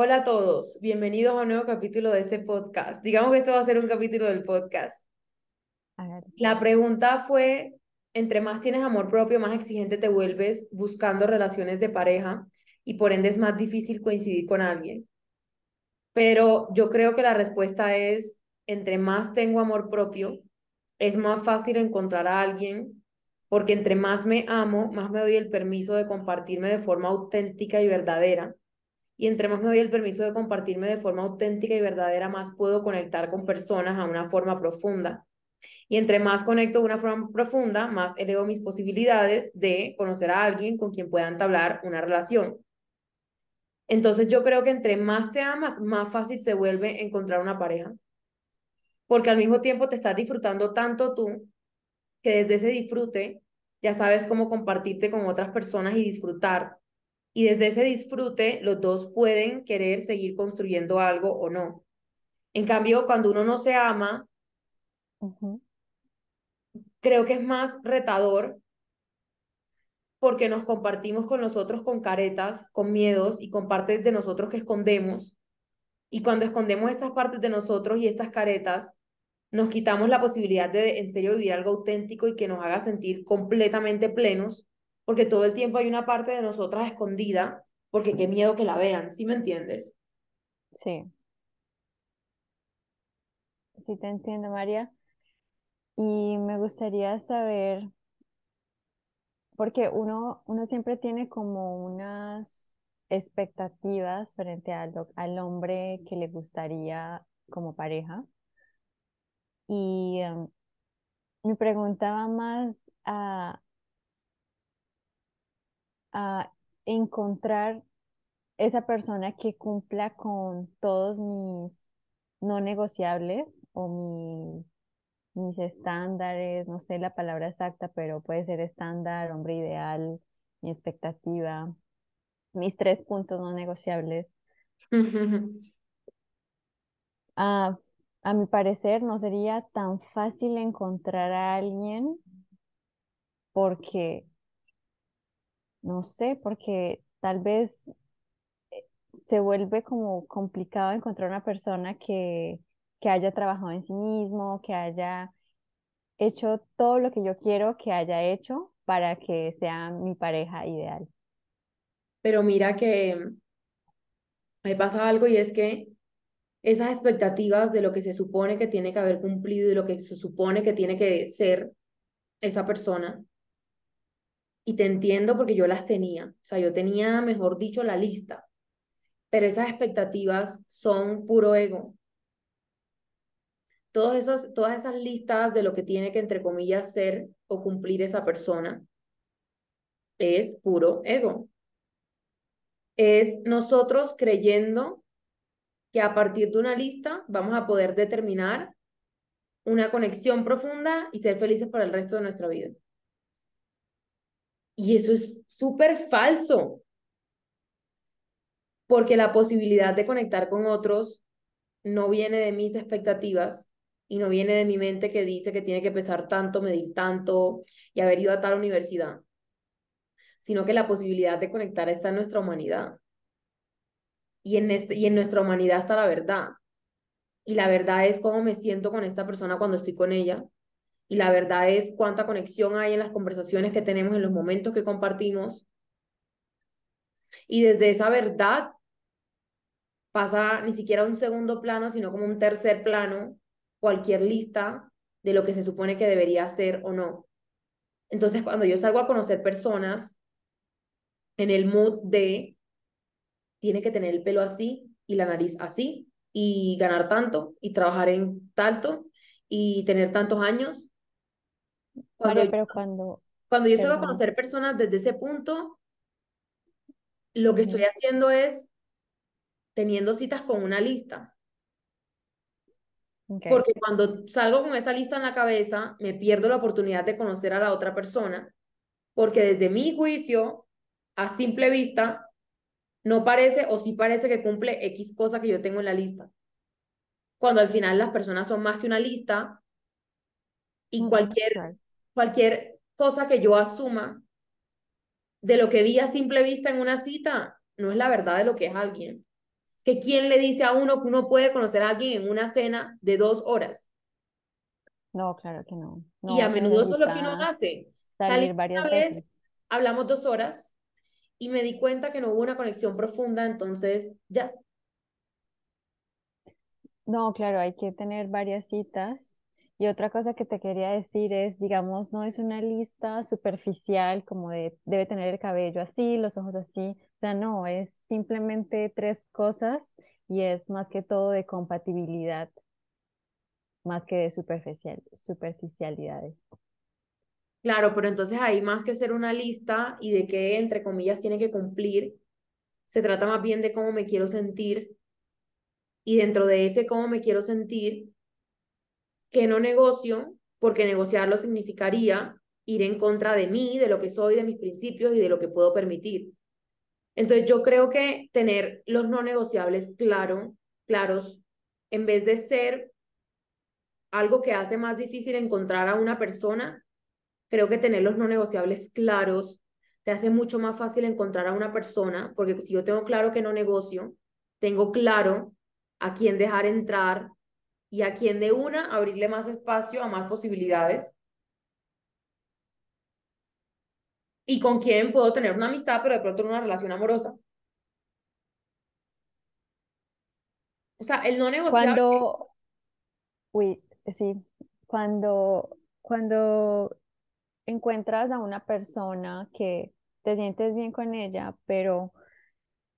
Hola a todos, bienvenidos a un nuevo capítulo de este podcast. Digamos que esto va a ser un capítulo del podcast. La pregunta fue, entre más tienes amor propio, más exigente te vuelves buscando relaciones de pareja y por ende es más difícil coincidir con alguien. Pero yo creo que la respuesta es, entre más tengo amor propio, es más fácil encontrar a alguien porque entre más me amo, más me doy el permiso de compartirme de forma auténtica y verdadera y entre más me doy el permiso de compartirme de forma auténtica y verdadera, más puedo conectar con personas a una forma profunda. Y entre más conecto de una forma profunda, más elevo mis posibilidades de conocer a alguien con quien pueda entablar una relación. Entonces yo creo que entre más te amas, más fácil se vuelve encontrar una pareja. Porque al mismo tiempo te estás disfrutando tanto tú que desde ese disfrute ya sabes cómo compartirte con otras personas y disfrutar y desde ese disfrute, los dos pueden querer seguir construyendo algo o no. En cambio, cuando uno no se ama, creo que es más retador porque nos compartimos con nosotros con caretas, con miedos y con partes de nosotros que escondemos. Y cuando escondemos estas partes de nosotros y estas caretas, nos quitamos la posibilidad de en serio vivir algo auténtico y que nos haga sentir completamente plenos porque todo el tiempo hay una parte de nosotras escondida, porque qué miedo que la vean, ¿sí me entiendes? Sí. Sí, te entiendo, María. Y me gustaría saber, porque uno, uno siempre tiene como unas expectativas frente al, al hombre que le gustaría como pareja. Y em, me preguntaba más a a encontrar esa persona que cumpla con todos mis no negociables o mis estándares, no sé la palabra exacta, pero puede ser estándar, hombre ideal, mi expectativa, mis tres puntos no negociables. a, a mi parecer no sería tan fácil encontrar a alguien porque no sé, porque tal vez eh, se vuelve como complicado encontrar una persona que, que haya trabajado en sí mismo, que haya hecho todo lo que yo quiero que haya hecho para que sea mi pareja ideal. Pero mira que me pasa algo y es que esas expectativas de lo que se supone que tiene que haber cumplido y lo que se supone que tiene que ser esa persona, y te entiendo porque yo las tenía, o sea, yo tenía, mejor dicho, la lista, pero esas expectativas son puro ego. Todos esos, todas esas listas de lo que tiene que, entre comillas, ser o cumplir esa persona es puro ego. Es nosotros creyendo que a partir de una lista vamos a poder determinar una conexión profunda y ser felices para el resto de nuestra vida. Y eso es súper falso, porque la posibilidad de conectar con otros no viene de mis expectativas y no viene de mi mente que dice que tiene que pesar tanto, medir tanto y haber ido a tal universidad, sino que la posibilidad de conectar está en nuestra humanidad. Y en, este, y en nuestra humanidad está la verdad. Y la verdad es cómo me siento con esta persona cuando estoy con ella, y la verdad es cuánta conexión hay en las conversaciones que tenemos, en los momentos que compartimos. Y desde esa verdad pasa ni siquiera un segundo plano, sino como un tercer plano, cualquier lista de lo que se supone que debería ser o no. Entonces, cuando yo salgo a conocer personas en el mood de tiene que tener el pelo así y la nariz así y ganar tanto y trabajar en tanto y tener tantos años, cuando, pero cuando... Cuando yo salgo a conocer personas desde ese punto, lo que estoy haciendo es teniendo citas con una lista. Porque cuando salgo con esa lista en la cabeza, me pierdo la oportunidad de conocer a la otra persona, porque desde mi juicio, a simple vista, no parece o sí parece que cumple X cosa que yo tengo en la lista. Cuando al final las personas son más que una lista y cualquier cualquier cosa que yo asuma de lo que vi a simple vista en una cita no es la verdad de lo que es alguien. Es que quién le dice a uno que uno puede conocer a alguien en una cena de dos horas. No, claro que no. y a menudo eso es lo que uno hace. Salir varias una vez, hablamos dos horas y me di cuenta que no hubo una conexión profunda, entonces ya. No, claro, hay que tener varias citas y otra cosa que te quería decir es, digamos, no es una lista superficial como de debe tener el cabello así, los ojos así. O sea, no, es simplemente tres cosas y es más que todo de compatibilidad, más que de superficial, superficialidades. Claro, pero entonces ahí más que ser una lista y de qué, entre comillas, tiene que cumplir, se trata más bien de cómo me quiero sentir y dentro de ese cómo me quiero sentir, que no negocio, porque negociarlo significaría ir en contra de mí, de lo que soy, de mis principios y de lo que puedo permitir. Entonces yo creo que tener los no negociables claro, claros, en vez de ser algo que hace más difícil encontrar a una persona, creo que tener los no negociables claros te hace mucho más fácil encontrar a una persona, porque si yo tengo claro que no negocio, tengo claro a quién dejar entrar, y a quien de una abrirle más espacio a más posibilidades. Y con quién puedo tener una amistad, pero de pronto una relación amorosa. O sea, el no negociable. Cuando, uy, sí, cuando, cuando encuentras a una persona que te sientes bien con ella, pero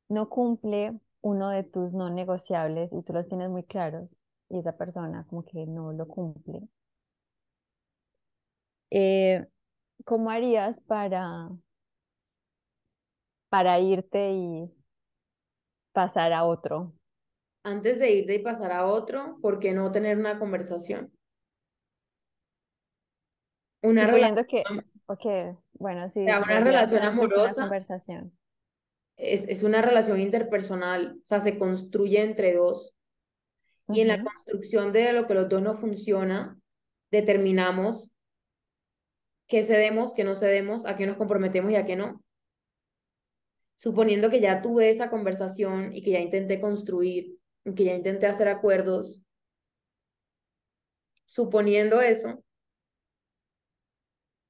no cumple uno de tus no negociables y tú los tienes muy claros, y esa persona como que no lo cumple. Eh, ¿Cómo harías para, para irte y pasar a otro? Antes de irte y pasar a otro, ¿por qué no tener una conversación? Una relación. que, okay, bueno, sí. una relación amorosa. conversación. Es, es una relación interpersonal, o sea, se construye entre dos. Y en la construcción de lo que los dos no funciona, determinamos qué cedemos, qué no cedemos, a qué nos comprometemos y a qué no. Suponiendo que ya tuve esa conversación y que ya intenté construir, y que ya intenté hacer acuerdos, suponiendo eso,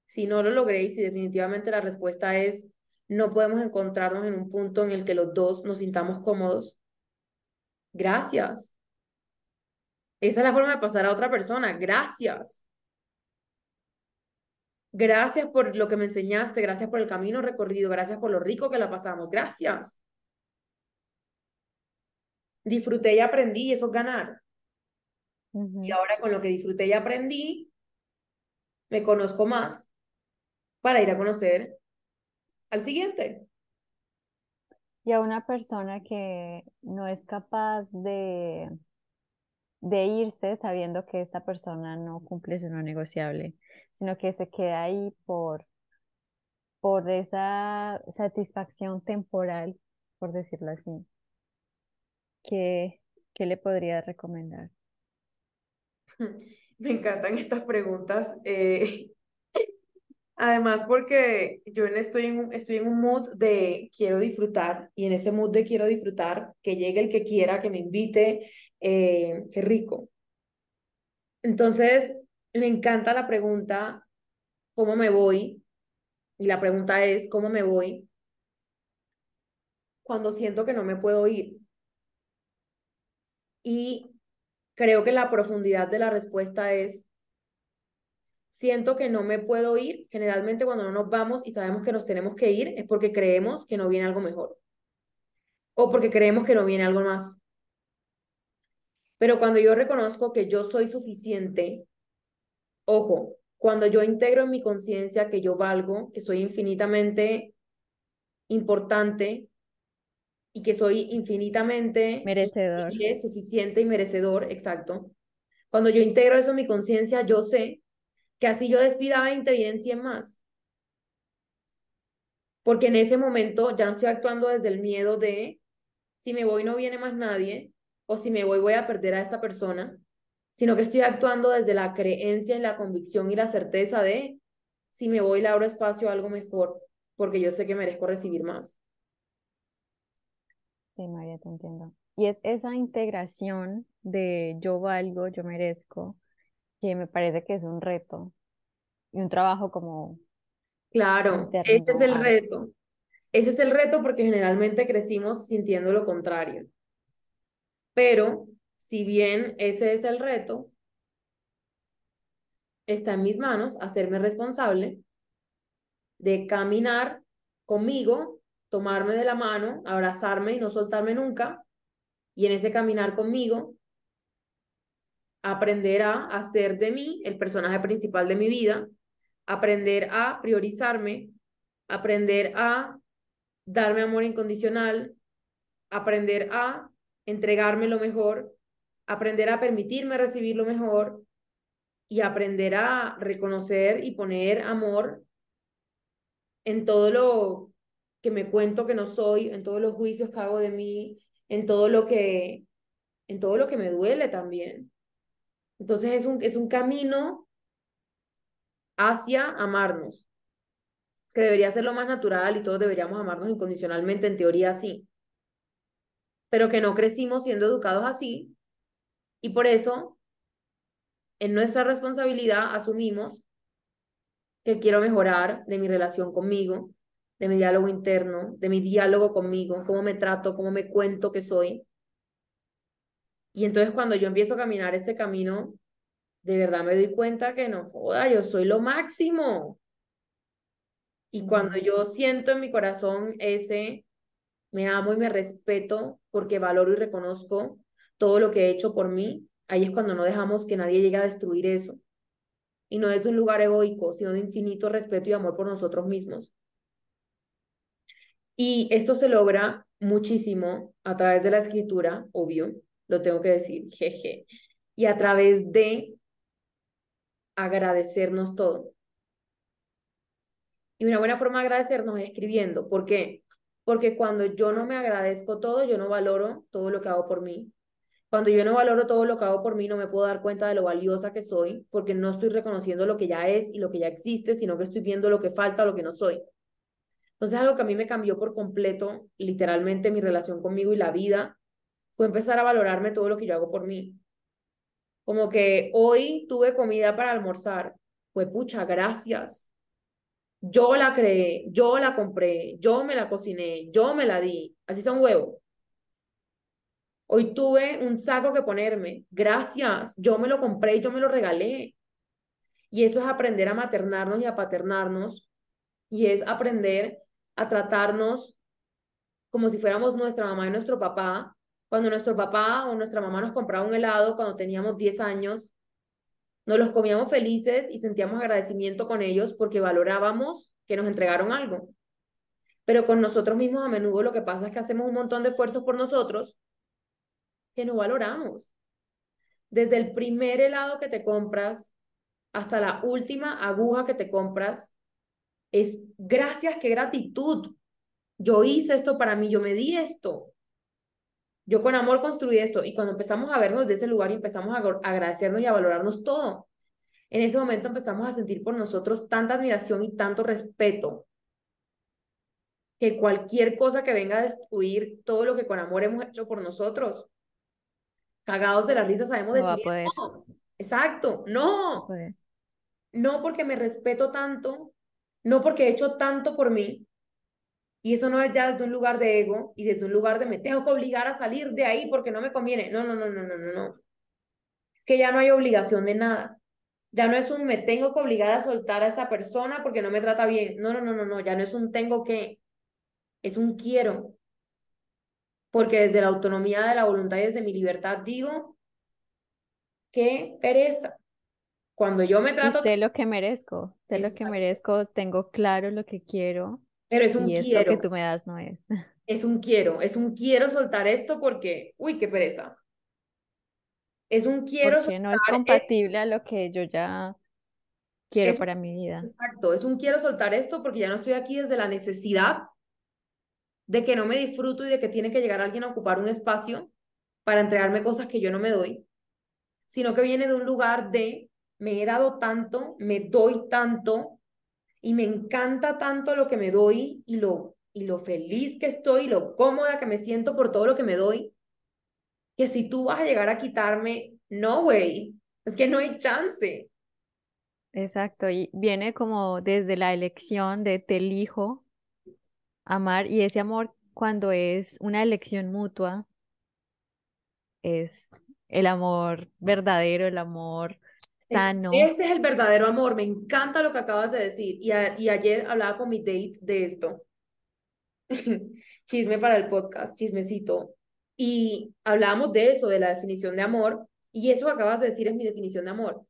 si no lo logré y si definitivamente la respuesta es no podemos encontrarnos en un punto en el que los dos nos sintamos cómodos, gracias. Esa es la forma de pasar a otra persona. Gracias. Gracias por lo que me enseñaste, gracias por el camino recorrido, gracias por lo rico que la pasamos. Gracias. Disfruté y aprendí y eso es ganar. Y ahora con lo que disfruté y aprendí, me conozco más para ir a conocer al siguiente. Y a una persona que no es capaz de de irse sabiendo que esta persona no cumple su no negociable, sino que se queda ahí por, por esa satisfacción temporal, por decirlo así. ¿Qué, qué le podría recomendar? Me encantan estas preguntas. Eh, además, porque yo estoy en, estoy en un mood de quiero disfrutar y en ese mood de quiero disfrutar, que llegue el que quiera, que me invite, eh, qué rico. Entonces, me encanta la pregunta, ¿cómo me voy? Y la pregunta es, ¿cómo me voy? Cuando siento que no me puedo ir. Y creo que la profundidad de la respuesta es, siento que no me puedo ir. Generalmente cuando no nos vamos y sabemos que nos tenemos que ir es porque creemos que no viene algo mejor. O porque creemos que no viene algo más. Pero cuando yo reconozco que yo soy suficiente, ojo, cuando yo integro en mi conciencia que yo valgo, que soy infinitamente importante y que soy infinitamente merecedor, suficiente y merecedor, exacto. Cuando yo integro eso en mi conciencia, yo sé que así yo despida 20, vienen 100 más. Porque en ese momento ya no estoy actuando desde el miedo de si me voy no viene más nadie, o si me voy voy a perder a esta persona, sino que estoy actuando desde la creencia y la convicción y la certeza de si me voy le abro espacio a algo mejor, porque yo sé que merezco recibir más. Sí, María, te entiendo. Y es esa integración de yo valgo, yo merezco, que me parece que es un reto y un trabajo como... Claro, ese es el reto. Ese es el reto porque generalmente crecimos sintiendo lo contrario. Pero si bien ese es el reto, está en mis manos hacerme responsable de caminar conmigo, tomarme de la mano, abrazarme y no soltarme nunca. Y en ese caminar conmigo, aprender a hacer de mí el personaje principal de mi vida, aprender a priorizarme, aprender a darme amor incondicional, aprender a entregarme lo mejor, aprender a permitirme recibir lo mejor y aprender a reconocer y poner amor en todo lo que me cuento que no soy, en todos los juicios que hago de mí, en todo lo que en todo lo que me duele también. Entonces es un, es un camino hacia amarnos, que debería ser lo más natural y todos deberíamos amarnos incondicionalmente, en teoría sí, pero que no crecimos siendo educados así y por eso en nuestra responsabilidad asumimos que quiero mejorar de mi relación conmigo, de mi diálogo interno, de mi diálogo conmigo, cómo me trato, cómo me cuento que soy. Y entonces cuando yo empiezo a caminar este camino, de verdad me doy cuenta que no joda, yo soy lo máximo. Y cuando yo siento en mi corazón ese, me amo y me respeto porque valoro y reconozco todo lo que he hecho por mí, ahí es cuando no dejamos que nadie llegue a destruir eso. Y no es un lugar egoico, sino de infinito respeto y amor por nosotros mismos. Y esto se logra muchísimo a través de la escritura, obvio, lo tengo que decir, jeje, y a través de agradecernos todo. Y una buena forma de agradecernos es escribiendo. ¿Por qué? Porque cuando yo no me agradezco todo, yo no valoro todo lo que hago por mí. Cuando yo no valoro todo lo que hago por mí, no me puedo dar cuenta de lo valiosa que soy, porque no estoy reconociendo lo que ya es y lo que ya existe, sino que estoy viendo lo que falta, lo que no soy. Entonces, algo que a mí me cambió por completo, literalmente, mi relación conmigo y la vida, fue empezar a valorarme todo lo que yo hago por mí. Como que hoy tuve comida para almorzar. Fue pucha, gracias. Yo la creé, yo la compré, yo me la cociné, yo me la di. Así son huevos. Hoy tuve un saco que ponerme. Gracias. Yo me lo compré yo me lo regalé. Y eso es aprender a maternarnos y a paternarnos. Y es aprender a tratarnos como si fuéramos nuestra mamá y nuestro papá cuando nuestro papá o nuestra mamá nos compraba un helado cuando teníamos 10 años, nos los comíamos felices y sentíamos agradecimiento con ellos porque valorábamos que nos entregaron algo. Pero con nosotros mismos a menudo lo que pasa es que hacemos un montón de esfuerzos por nosotros que no valoramos. Desde el primer helado que te compras hasta la última aguja que te compras, es gracias, qué gratitud. Yo hice esto para mí, yo me di esto. Yo con amor construí esto y cuando empezamos a vernos de ese lugar y empezamos a agradecernos y a valorarnos todo, en ese momento empezamos a sentir por nosotros tanta admiración y tanto respeto que cualquier cosa que venga a destruir todo lo que con amor hemos hecho por nosotros, cagados de la risa, sabemos decir no. Exacto, no. No porque me respeto tanto, no porque he hecho tanto por mí, y eso no es ya desde un lugar de ego y desde un lugar de me tengo que obligar a salir de ahí porque no me conviene. No, no, no, no, no, no, no. Es que ya no hay obligación de nada. Ya no es un me tengo que obligar a soltar a esta persona porque no me trata bien. No, no, no, no, no. Ya no es un tengo que. Es un quiero. Porque desde la autonomía de la voluntad y desde mi libertad digo qué pereza. Cuando yo me trato. sé lo que merezco. Sé lo que merezco. Tengo claro lo que quiero pero es un quiero. que tú me das no es. Es un quiero, es un quiero soltar esto porque, uy, qué pereza. Es un quiero porque no es compatible a lo que yo ya quiero para mi vida. Exacto, es un quiero soltar esto porque ya no estoy aquí desde la necesidad de que no me disfruto y de que tiene que llegar alguien a ocupar un espacio para entregarme cosas que yo no me doy, sino que viene de un lugar de me he dado tanto, me doy tanto, y me encanta tanto lo que me doy y lo, y lo feliz que estoy, lo cómoda que me siento por todo lo que me doy, que si tú vas a llegar a quitarme, no, güey, es que no hay chance. Exacto, y viene como desde la elección de te elijo amar y ese amor cuando es una elección mutua es el amor verdadero, el amor sano. ese es el verdadero amor, me encanta lo que acabas de decir y, y ayer hablaba con mi date de esto. Chisme para el podcast, chismecito. Y hablábamos de eso, de la definición de amor, y eso que acabas de decir es mi definición de amor.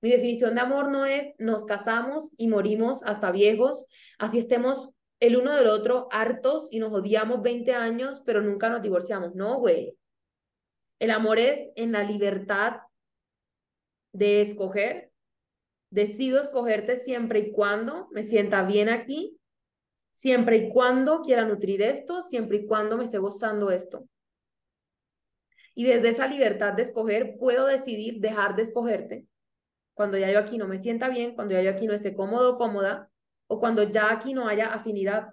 Mi definición de amor no es nos casamos y morimos hasta viejos, así estemos el uno del otro hartos y nos odiamos 20 años, pero nunca nos divorciamos. No, güey. El amor es en la libertad de escoger. Decido escogerte siempre y cuando me sienta bien aquí, siempre y cuando quiera nutrir esto, siempre y cuando me esté gozando esto. Y desde esa libertad de escoger, puedo decidir dejar de escogerte cuando ya yo aquí no me sienta bien, cuando ya yo aquí no esté cómodo o cómoda, o cuando ya aquí no haya afinidad.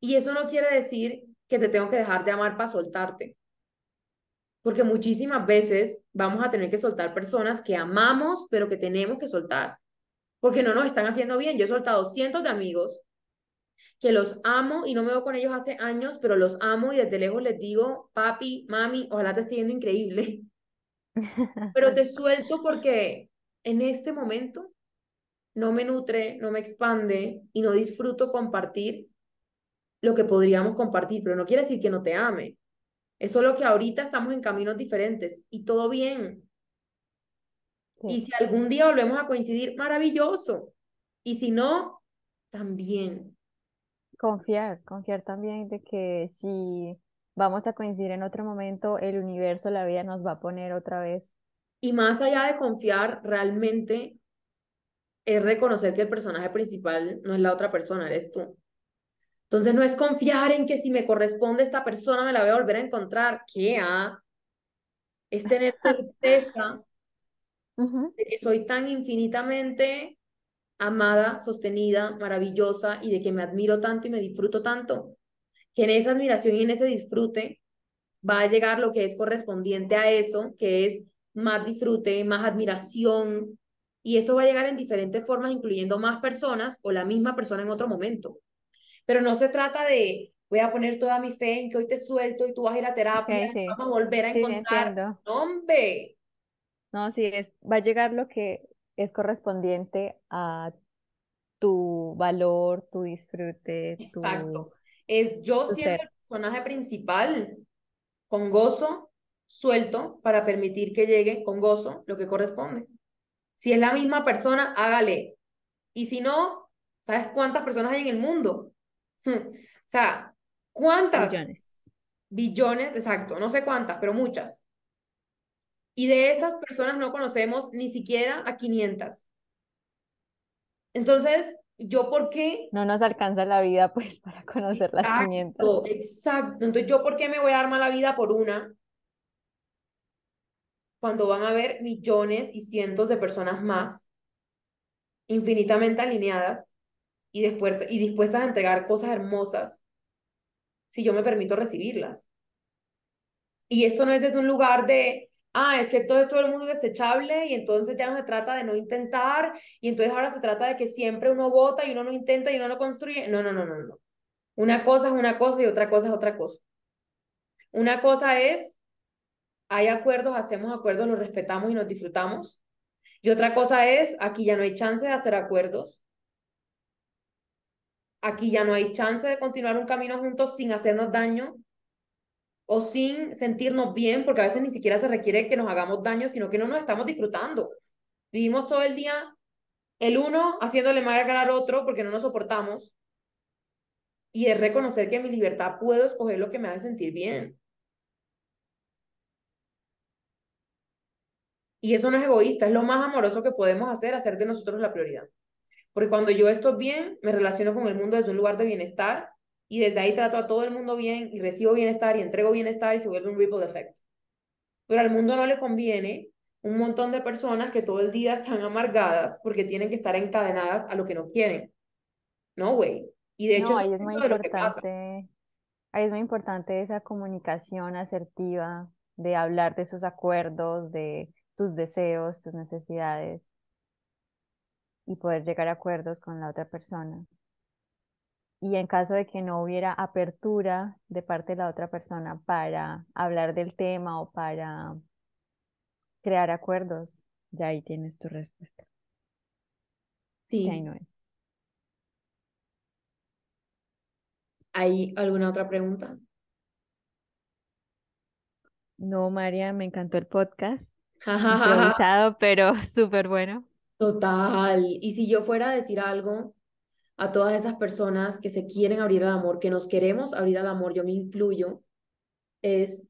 Y eso no quiere decir que te tengo que dejar de amar para soltarte. Porque muchísimas veces vamos a tener que soltar personas que amamos, pero que tenemos que soltar. Porque no nos están haciendo bien. Yo he soltado cientos de amigos que los amo y no me veo con ellos hace años, pero los amo y desde lejos les digo, papi, mami, ojalá te esté yendo increíble. Pero te suelto porque en este momento no me nutre, no me expande y no disfruto compartir lo que podríamos compartir, pero no quiere decir que no te ame. Es solo que ahorita estamos en caminos diferentes y todo bien. Y si algún día volvemos a coincidir, maravilloso. Y si no, también. Confiar, confiar también de que si vamos a coincidir en otro momento, el universo, la vida nos va a poner otra vez. Y más allá de confiar, realmente es reconocer que el personaje principal no es la otra persona, eres tú. Entonces no es confiar en que si me corresponde esta persona me la voy a volver a encontrar. ¿Qué? Ah? Es tener certeza de que soy tan infinitamente amada, sostenida, maravillosa y de que me admiro tanto y me disfruto tanto, que en esa admiración y en ese disfrute va a llegar lo que es correspondiente a eso, que es más disfrute, más admiración, y eso va a llegar en diferentes formas, incluyendo más personas o la misma persona en otro momento. Pero no se trata de voy a poner toda mi fe en que hoy te suelto y tú vas a ir a terapia, y vamos a volver a encontrar. No, hombre. No, sí, es, va a llegar lo que es correspondiente a tu valor, tu disfrute. Exacto. es yo siendo el personaje principal, con gozo, suelto, para permitir que llegue con gozo lo que corresponde. Si es la misma persona, hágale. Y si no, ¿sabes cuántas personas hay en el mundo? O sea, ¿cuántas? Billones. Billones, exacto. No sé cuántas, pero muchas. Y de esas personas no conocemos ni siquiera a 500. Entonces, ¿yo por qué? No nos alcanza la vida, pues, para conocer las 500. Exacto. Entonces, ¿yo por qué me voy a dar mala vida por una? Cuando van a haber millones y cientos de personas más, infinitamente alineadas y, y dispuestas a entregar cosas hermosas, si yo me permito recibirlas. Y esto no es desde un lugar de, ah, es que todo, todo el mundo es desechable y entonces ya no se trata de no intentar y entonces ahora se trata de que siempre uno vota y uno no intenta y uno no construye. No, no, no, no, no. Una cosa es una cosa y otra cosa es otra cosa. Una cosa es, hay acuerdos, hacemos acuerdos, los respetamos y nos disfrutamos. Y otra cosa es, aquí ya no hay chance de hacer acuerdos. Aquí ya no hay chance de continuar un camino juntos sin hacernos daño o sin sentirnos bien, porque a veces ni siquiera se requiere que nos hagamos daño, sino que no nos estamos disfrutando. Vivimos todo el día el uno haciéndole mal al otro porque no nos soportamos. Y es reconocer que en mi libertad puedo escoger lo que me hace sentir bien. Y eso no es egoísta, es lo más amoroso que podemos hacer, hacer de nosotros la prioridad. Porque cuando yo estoy bien, me relaciono con el mundo desde un lugar de bienestar y desde ahí trato a todo el mundo bien y recibo bienestar y entrego bienestar y se vuelve un ripple effect. Pero al mundo no le conviene un montón de personas que todo el día están amargadas porque tienen que estar encadenadas a lo que no quieren. No, güey. Y de hecho, ahí es muy importante es muy importante esa comunicación asertiva de hablar de sus acuerdos, de tus deseos, tus necesidades y poder llegar a acuerdos con la otra persona. Y en caso de que no hubiera apertura de parte de la otra persona para hablar del tema o para crear acuerdos, ya ahí tienes tu respuesta. Sí. ahí no es. ¿Hay alguna otra pregunta? No, María, me encantó el podcast. Improvisado, pero súper bueno. Total. Y si yo fuera a decir algo a todas esas personas que se quieren abrir al amor, que nos queremos abrir al amor, yo me incluyo, es,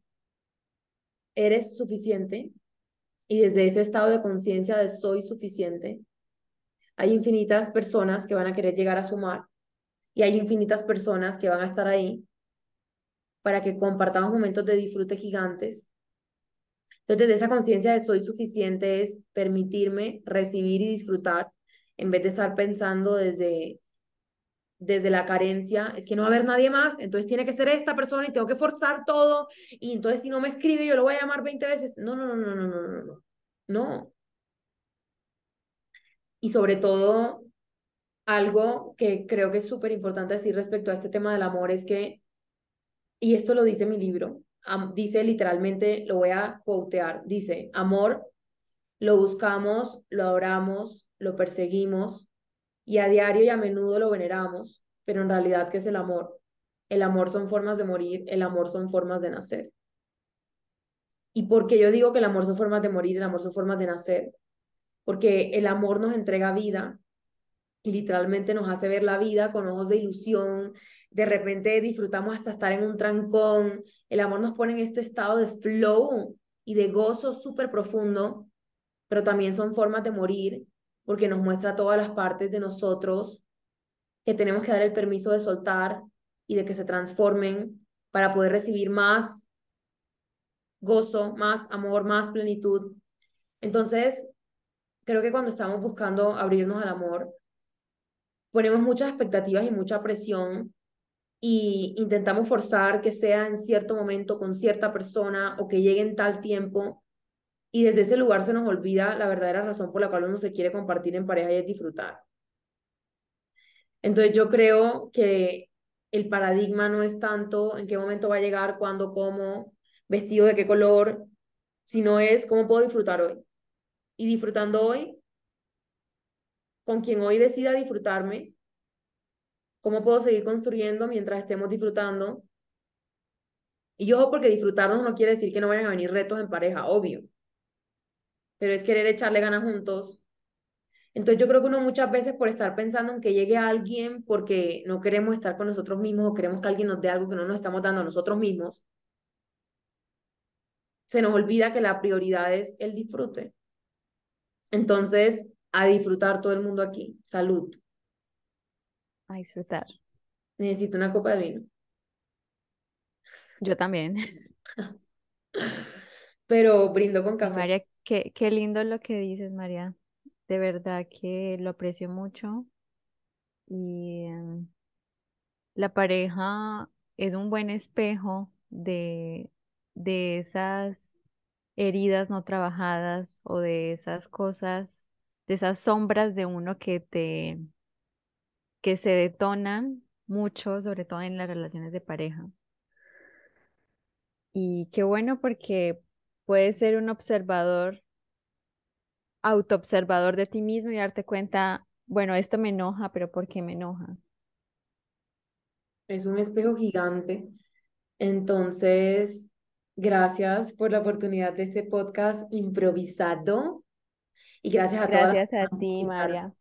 eres suficiente. Y desde ese estado de conciencia de soy suficiente, hay infinitas personas que van a querer llegar a sumar y hay infinitas personas que van a estar ahí para que compartamos momentos de disfrute gigantes. Entonces, desde esa conciencia de soy suficiente es permitirme recibir y disfrutar en vez de estar pensando desde desde la carencia, es que no va a haber nadie más, entonces tiene que ser esta persona y tengo que forzar todo, y entonces si no me escribe yo lo voy a llamar 20 veces. No, no, no, no, no, no, no, no. No. Y sobre todo, algo que creo que es súper importante decir respecto a este tema del amor es que, y esto lo dice mi libro, dice literalmente, lo voy a quotear, dice, amor, lo buscamos, lo adoramos, lo perseguimos y a diario y a menudo lo veneramos, pero en realidad, ¿qué es el amor? El amor son formas de morir, el amor son formas de nacer. ¿Y por qué yo digo que el amor son formas de morir, el amor son formas de nacer? Porque el amor nos entrega vida literalmente nos hace ver la vida con ojos de ilusión. De repente disfrutamos hasta estar en un trancón. El amor nos pone en este estado de flow y de gozo súper profundo, pero también son formas de morir porque nos muestra todas las partes de nosotros que tenemos que dar el permiso de soltar y de que se transformen para poder recibir más gozo, más amor, más plenitud. Entonces, creo que cuando estamos buscando abrirnos al amor, ponemos muchas expectativas y mucha presión y intentamos forzar que sea en cierto momento con cierta persona o que llegue en tal tiempo y desde ese lugar se nos olvida la verdadera razón por la cual uno se quiere compartir en pareja y es disfrutar. Entonces yo creo que el paradigma no es tanto en qué momento va a llegar, cuándo, cómo, vestido de qué color, sino es cómo puedo disfrutar hoy. Y disfrutando hoy, con quien hoy decida disfrutarme, cómo puedo seguir construyendo mientras estemos disfrutando. Y yo, porque disfrutarnos no quiere decir que no vayan a venir retos en pareja, obvio. Pero es querer echarle ganas juntos. Entonces yo creo que uno muchas veces por estar pensando en que llegue a alguien porque no queremos estar con nosotros mismos o queremos que alguien nos dé algo que no nos estamos dando a nosotros mismos, se nos olvida que la prioridad es el disfrute. Entonces, a disfrutar todo el mundo aquí. Salud. A disfrutar. Necesito una copa de vino. Yo también. Pero brindo con café. María, qué, qué lindo lo que dices, María. De verdad que lo aprecio mucho. Y em, la pareja es un buen espejo de, de esas heridas no trabajadas o de esas cosas, de esas sombras de uno que te, que se detonan mucho, sobre todo en las relaciones de pareja. Y qué bueno porque puedes ser un observador, autoobservador de ti mismo y darte cuenta, bueno, esto me enoja, pero ¿por qué me enoja? Es un espejo gigante. Entonces, Gracias por la oportunidad de este podcast improvisado. Y gracias a todas. Gracias a ti, María.